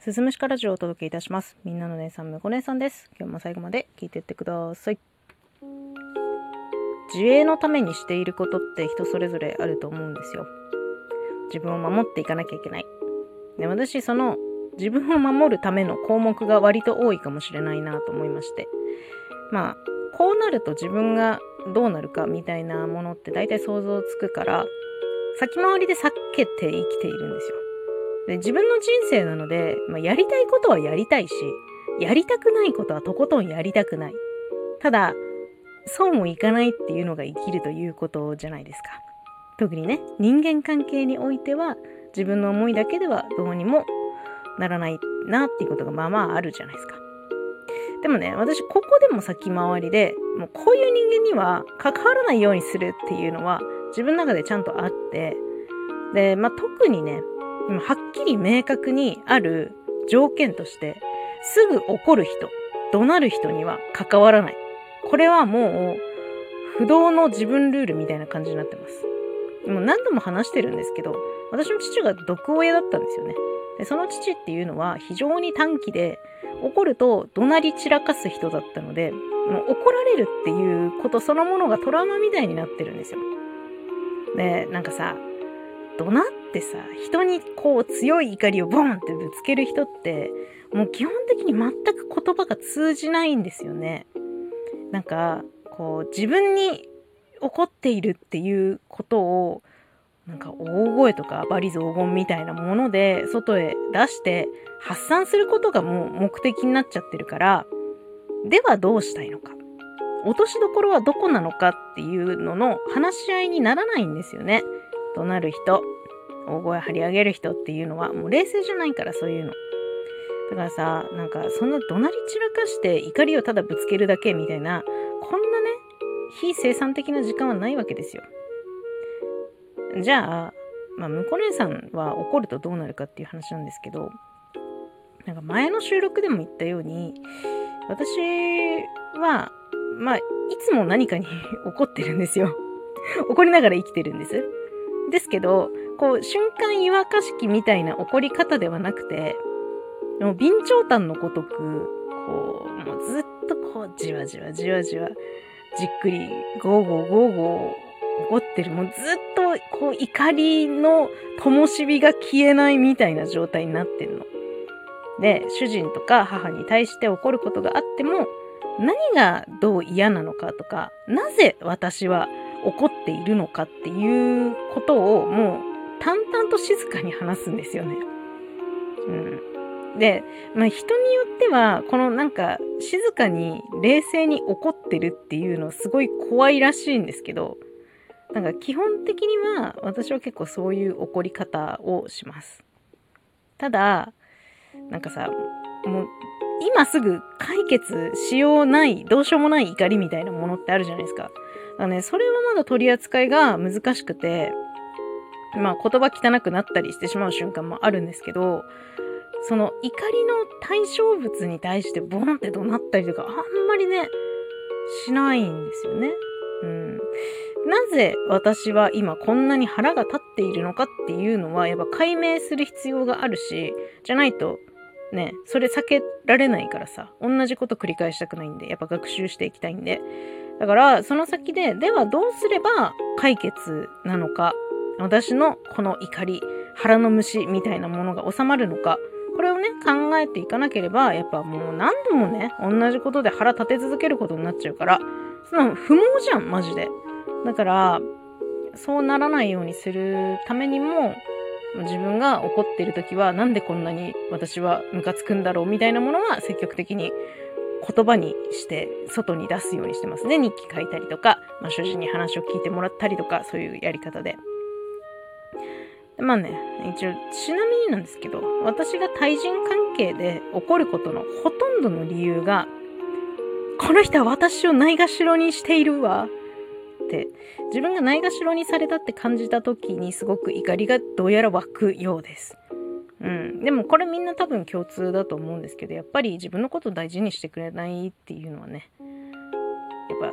すずむしかラジオをお届けいたします。みんなの姉さん、むこ姉さんです。今日も最後まで聞いてってください。自衛のためにしていることって人それぞれあると思うんですよ。自分を守っていかなきゃいけない。で私、その自分を守るための項目が割と多いかもしれないなと思いまして。まあ、こうなると自分がどうなるかみたいなものって大体想像つくから、先回りで避けて生きているんですよ。で自分の人生なので、まあ、やりたいことはやりたいし、やりたくないことはとことんやりたくない。ただ、そうもいかないっていうのが生きるということじゃないですか。特にね、人間関係においては、自分の思いだけではどうにもならないなっていうことがまあまああるじゃないですか。でもね、私ここでも先回りで、もうこういう人間には関わらないようにするっていうのは自分の中でちゃんとあって、で、まあ特にね、はっきり明確にある条件として、すぐ怒る人、怒鳴る人には関わらない。これはもう、不動の自分ルールみたいな感じになってます。もう何度も話してるんですけど、私の父が毒親だったんですよね。でその父っていうのは非常に短気で、怒ると怒鳴り散らかす人だったので、もう怒られるっていうことそのものがトラウマみたいになってるんですよ。で、なんかさ、怒鳴っってさ、人にこう強い怒りをボンってぶつける人って、もう基本的に全く言葉が通じないんですよね。なんか、こう自分に怒っているっていうことを、なんか大声とか暴り雑言みたいなもので外へ出して発散することがもう目的になっちゃってるから、ではどうしたいのか。落としどころはどこなのかっていうのの話し合いにならないんですよね。怒鳴る人、大声張り上げる人っていうのはもう冷静じゃないからそういうの。だからさ、なんかそんな怒鳴り散らかして怒りをただぶつけるだけみたいな、こんなね、非生産的な時間はないわけですよ。じゃあ、まあ、向こう姉さんは怒るとどうなるかっていう話なんですけど、なんか前の収録でも言ったように、私は、まあ、いつも何かに 怒ってるんですよ。怒りながら生きてるんです。ですけど、こう、瞬間湯沸かし器みたいな怒り方ではなくて、もう備長炭のごとく、こう、もうずっとこう、じわじわじわじわ、じっくり、ゴーゴーゴーゴー怒ってる。もうずっと、こう、怒りの灯火が消えないみたいな状態になってるの。で、主人とか母に対して怒ることがあっても、何がどう嫌なのかとか、なぜ私は怒っているのかっていうことをもう淡々と静かに話すんですよね。うん。で、まあ人によっては、このなんか静かに冷静に怒ってるっていうのすごい怖いらしいんですけど、なんか基本的には私は結構そういう怒り方をします。ただ、なんかさ、もう今すぐ解決しようない、どうしようもない怒りみたいなものってあるじゃないですか。だからね、それはまだ取り扱いが難しくて、まあ言葉汚くなったりしてしまう瞬間もあるんですけど、その怒りの対象物に対してボンって怒鳴ったりとかあんまりね、しないんですよね。うん。なぜ私は今こんなに腹が立っているのかっていうのはやっぱ解明する必要があるし、じゃないとね、それ避けられないからさ、同じこと繰り返したくないんで、やっぱ学習していきたいんで。だから、その先で、ではどうすれば解決なのか、私のこの怒り、腹の虫みたいなものが収まるのか、これをね、考えていかなければ、やっぱもう何度もね、同じことで腹立て続けることになっちゃうから、その不毛じゃん、マジで。だから、そうならないようにするためにも、自分が怒っている時はなんでこんなに私はムカつくんだろうみたいなものは積極的に言葉にして外に出すようにしてますね。日記書いたりとか、まあ、主人に話を聞いてもらったりとか、そういうやり方。でまあね、一応、ちなみになんですけど、私が対人関係で起こることのほとんどの理由が、この人は私をないがしろにしているわ。って自分がないがしろにされたって感じた時にすごく怒りがどうやら湧くようです。うん、でもこれみんな多分共通だと思うんですけどやっぱり自分のことを大事にしてくれないっていうのはねやっぱ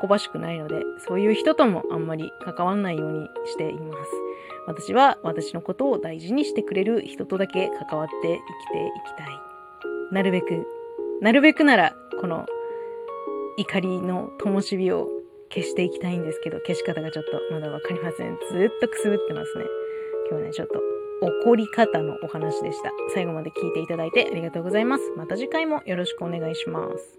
喜ばしくないのでそういう人ともあんまり関わんないようにしています。私は私のことを大事にしてくれる人とだけ関わって生きていきたい。なるべく、なるべくなら、この怒りの灯火を消していきたいんですけど、消し方がちょっとまだわかりません。ずっとくすぶってますね。今日はね、ちょっと怒り方のお話でした。最後まで聞いていただいてありがとうございます。また次回もよろしくお願いします。